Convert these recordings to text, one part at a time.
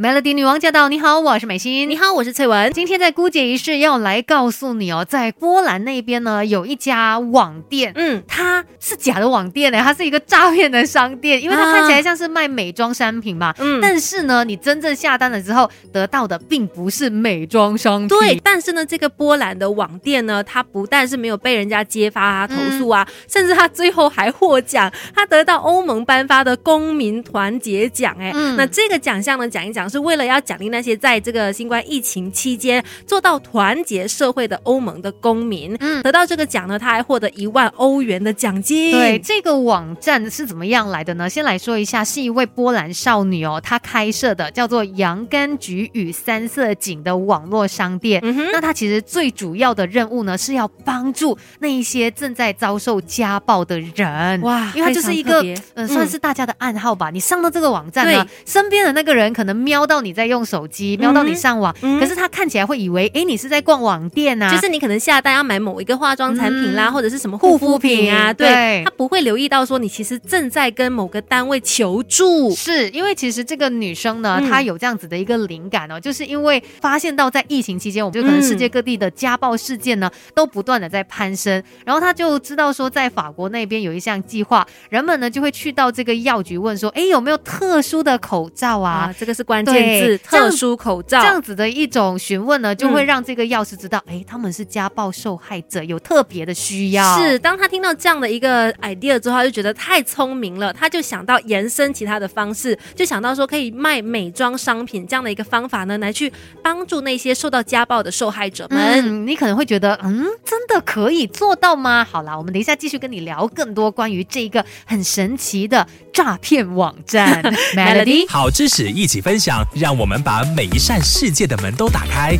Melody 女王驾到！你好，我是美心。你好，我是翠文。今天在姑姐仪式要来告诉你哦，在波兰那边呢有一家网店，嗯，它是假的网店呢，它是一个诈骗的商店，因为它看起来像是卖美妆商品嘛，嗯，但是呢，你真正下单了之后得到的并不是美妆商品。对，但是呢，这个波兰的网店呢，它不但是没有被人家揭发啊、投诉啊，甚至它最后还获奖，它得到欧盟颁发的公民团结奖。哎，嗯那这个奖项呢，讲一讲。是为了要奖励那些在这个新冠疫情期间做到团结社会的欧盟的公民。嗯，得到这个奖呢，他还获得一万欧元的奖金。对，这个网站是怎么样来的呢？先来说一下，是一位波兰少女哦，她开设的叫做“洋甘菊与三色堇”的网络商店。嗯哼，那她其实最主要的任务呢，是要帮助那一些正在遭受家暴的人。哇，因为她就是一个呃，算是大家的暗号吧。你上到这个网站呢，身边的那个人可能瞄。瞄到你在用手机，瞄到你上网，可是他看起来会以为，哎，你是在逛网店啊，就是你可能下单要买某一个化妆产品啦，或者是什么护肤品啊，对，他不会留意到说你其实正在跟某个单位求助，是因为其实这个女生呢，她有这样子的一个灵感哦，就是因为发现到在疫情期间，我们就可能世界各地的家暴事件呢都不断的在攀升，然后她就知道说在法国那边有一项计划，人们呢就会去到这个药局问说，哎，有没有特殊的口罩啊？这个是关。对，特殊口罩这样子的一种询问呢，就会让这个药师知道，哎，他们是家暴受害者，有特别的需要。是，当他听到这样的一个 idea 之后，他就觉得太聪明了，他就想到延伸其他的方式，就想到说可以卖美妆商品这样的一个方法呢，来去帮助那些受到家暴的受害者们。你可能会觉得，嗯，真的可以做到吗？好啦，我们等一下继续跟你聊更多关于这一个很神奇的诈骗网站。Melody，好知识一起分享。让我们把每一扇世界的门都打开。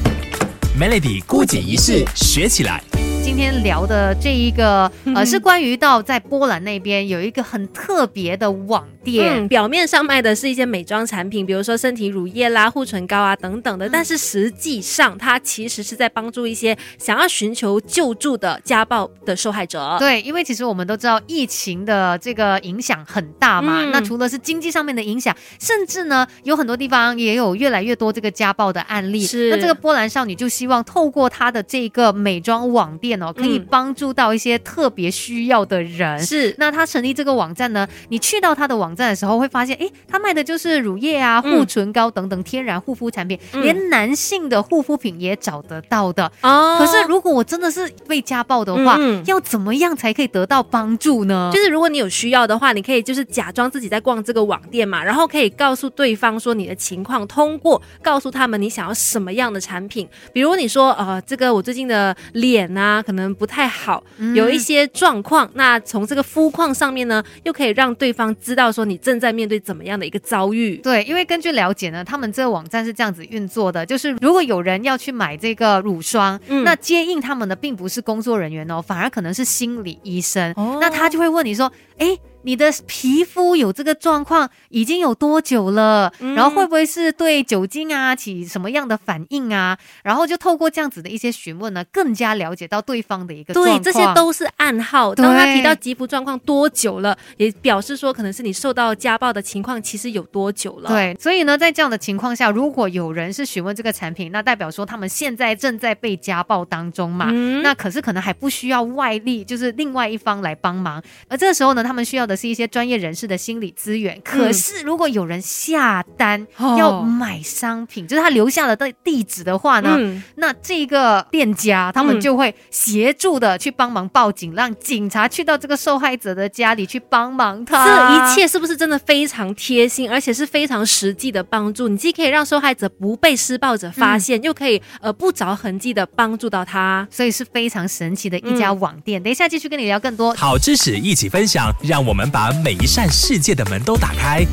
Melody 孤解仪式学起来。今天聊的这一个呃，是关于到在波兰那边有一个很特别的网店，表面上卖的是一些美妆产品，比如说身体乳液啦、护唇膏啊等等的，但是实际上它其实是在帮助一些想要寻求救助的家暴的受害者。对，因为其实我们都知道疫情的这个影响很大嘛，那除了是经济上面的影响，甚至呢有很多地方也有越来越多这个家暴的案例。是，那这个波兰少女就希望透过她的这个美妆网店。哦，可以帮助到一些特别需要的人。是，那他成立这个网站呢？你去到他的网站的时候，会发现，哎，他卖的就是乳液啊、护唇膏等等天然护肤产品，连男性的护肤品也找得到的。哦。可是，如果我真的是被家暴的话，要怎么样才可以得到帮助呢？就是如果你有需要的话，你可以就是假装自己在逛这个网店嘛，然后可以告诉对方说你的情况，通过告诉他们你想要什么样的产品。比如你说，呃，这个我最近的脸啊。可能不太好，有一些状况。那从这个肤况上面呢，又可以让对方知道说你正在面对怎么样的一个遭遇。对，因为根据了解呢，他们这个网站是这样子运作的，就是如果有人要去买这个乳霜，那接应他们的并不是工作人员哦，反而可能是心理医生。那他就会问你说，哎。你的皮肤有这个状况已经有多久了？然后会不会是对酒精啊起什么样的反应啊？然后就透过这样子的一些询问呢，更加了解到对方的一个状况。对，这些都是暗号。当他提到肌肤状况多久了，也表示说可能是你受到家暴的情况其实有多久了。对，所以呢，在这样的情况下，如果有人是询问这个产品，那代表说他们现在正在被家暴当中嘛。那可是可能还不需要外力，就是另外一方来帮忙。而这个时候呢，他们需要的是一些专业人士的心理资源。可是，如果有人下单要买商品，就是他留下了的地址的话呢，那这个店家他们就会协助的去帮忙报警，让警察去到这个受害者的家里去帮忙他。这一切是不是真的非常贴心，而且是非常实际的帮助？你既可以让受害者不被施暴者发现，又可以呃不着痕迹的帮助到他，所以是非常神奇的一家网店。等一下继续跟你聊更多好知识，一起分享，让我们我们把。每一扇世界的门都打开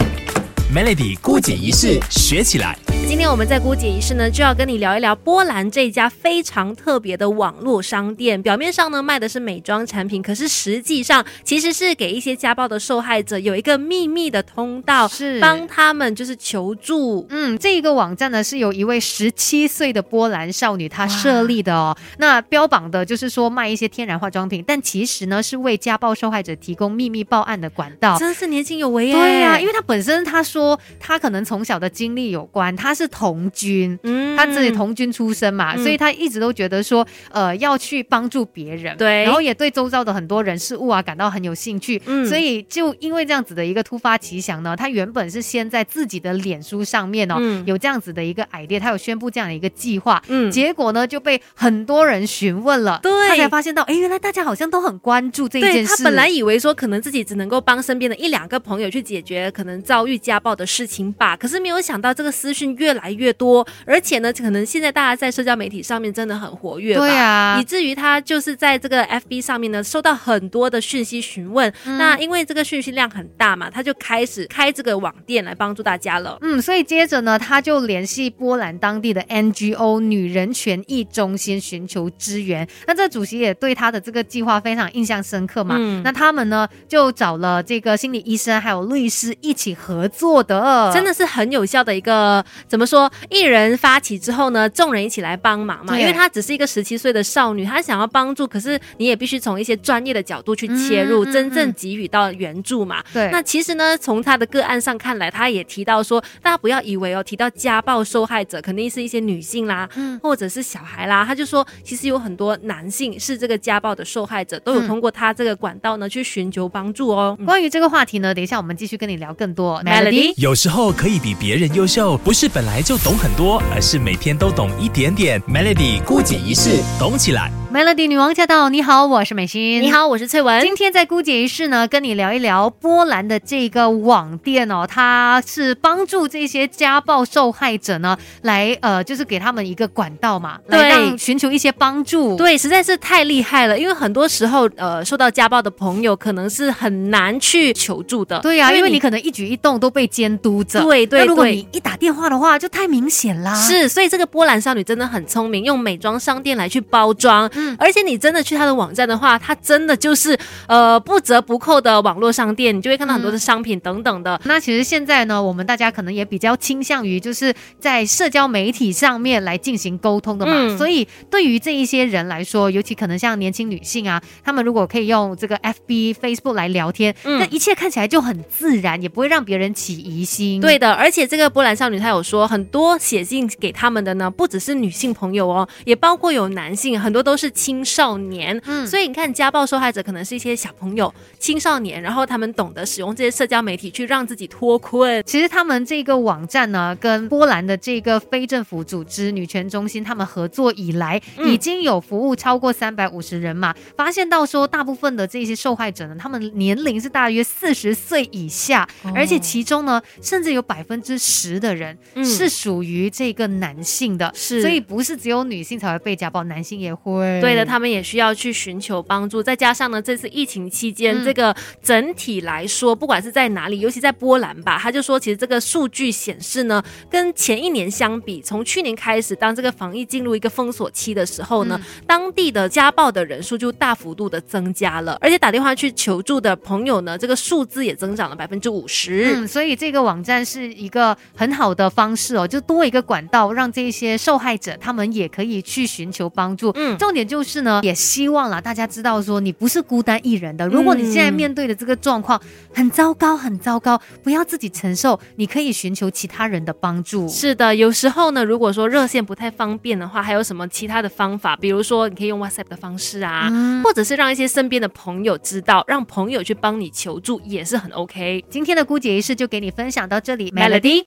，Melody 孤解仪式学起来。今天我们在姑姐仪式呢，就要跟你聊一聊波兰这家非常特别的网络商店。表面上呢卖的是美妆产品，可是实际上其实是给一些家暴的受害者有一个秘密的通道，是帮他们就是求助。嗯，这一个网站呢是由一位十七岁的波兰少女她设立的哦。那标榜的就是说卖一些天然化妆品，但其实呢是为家暴受害者提供秘密报案的管道。真是年轻有为耶！对呀，因为她本身她说她可能从小的经历有关，她。他是童军，嗯，他自己童军出身嘛，所以他一直都觉得说，呃，要去帮助别人，对，然后也对周遭的很多人事物啊感到很有兴趣，嗯，所以就因为这样子的一个突发奇想呢，他原本是先在自己的脸书上面哦，有这样子的一个 idea，他有宣布这样的一个计划，嗯，结果呢就被很多人询问了，对，他才发现到，哎，原来大家好像都很关注这一件事。他本来以为说可能自己只能够帮身边的一两个朋友去解决可能遭遇家暴的事情吧，可是没有想到这个私讯越来越多，而且呢，可能现在大家在社交媒体上面真的很活跃，对啊，以至于他就是在这个 FB 上面呢收到很多的讯息询问，那因为这个讯息量很大嘛，他就开始开这个网店来帮助大家了。嗯，所以接着呢，他就联系波兰当地的 NGO 女人权益中心寻求支援。那这主席也对他的这个计划非常印象深刻嘛。嗯，那他们呢就找了这个心理医生还有律师一起合作的，真的是很有效的一个怎么说？一人发起之后呢，众人一起来帮忙嘛。因为她只是一个十七岁的少女，她想要帮助，可是你也必须从一些专业的角度去切入，真正给予到援助嘛。对。那其实呢，从她的个案上看来，她也提到说，大家不要以为哦，提到家暴受害者肯定是一些女性啦，嗯，或者是小孩啦。她就说，其实有很多男性是这个家暴的受害者，都有通过她这个管道呢去寻求帮助哦。关于这个话题呢，等一下我们继续跟你聊更多。Melody，有时候可以比别人优秀，不是本来就懂很多，而是每天都懂一点点。Melody 孤姐一世，懂起来。Melody 女王驾到！你好，我是美心。你好，我是翠文。今天在姑姐一世呢，跟你聊一聊波兰的这个网店哦，它是帮助这些家暴受害者呢，来呃，就是给他们一个管道嘛，来让寻求一些帮助。对，实在是太厉害了，因为很多时候呃，受到家暴的朋友可能是很难去求助的。对呀，因为你可能一举一动都被监督着。对对对。如果你一打电话的话，就太明显啦。是，所以这个波兰少女真的很聪明，用美妆商店来去包装。而且你真的去他的网站的话，他真的就是呃不折不扣的网络商店，你就会看到很多的商品等等的。那其实现在呢，我们大家可能也比较倾向于就是在社交媒体上面来进行沟通的嘛。所以对于这一些人来说，尤其可能像年轻女性啊，她们如果可以用这个 FB、Facebook 来聊天，那一切看起来就很自然，也不会让别人起疑心。对的，而且这个波兰少女她有说，很多写信给他们的呢，不只是女性朋友哦，也包括有男性，很多都是青少年，嗯，所以你看，家暴受害者可能是一些小朋友、青少年，然后他们懂得使用这些社交媒体去让自己脱困。其实他们这个网站呢，跟波兰的这个非政府组织女权中心他们合作以来，已经有服务超过三百五十人嘛。发现到说，大部分的这些受害者呢，他们年龄是大约四十岁以下，而且其中呢，甚至有百分之十的人是属于这个男性的，是，所以不是只有女性才会被家暴，男性也会。对的，他们也需要去寻求帮助。再加上呢，这次疫情期间，这个整体来说，不管是在哪里，尤其在波兰吧，他就说，其实这个数据显示呢，跟前一年相比，从去年开始，当这个防疫进入一个封锁期的时候呢，当地的家暴的人数就大幅度的增加了，而且打电话去求助的朋友呢，这个数字也增长了百分之五十。嗯，所以这个网站是一个很好的方式哦，就多一个管道，让这些受害者他们也可以去寻求帮助。嗯，重点就是呢，也希望啦大家知道说你不是孤单一人的。如果你现在面对的这个状况很糟糕，很糟糕，不要自己承受，你可以寻求其他人的帮助。是的，有时候呢，如果说热线不太方便的话，还有什么其他的方法？比如说你可以用 WhatsApp 的方式啊，或者是让一些身边的朋友知道，让朋友去帮你求助，也是很 OK。今天的姑姐仪式就给你分享到这里，Melody。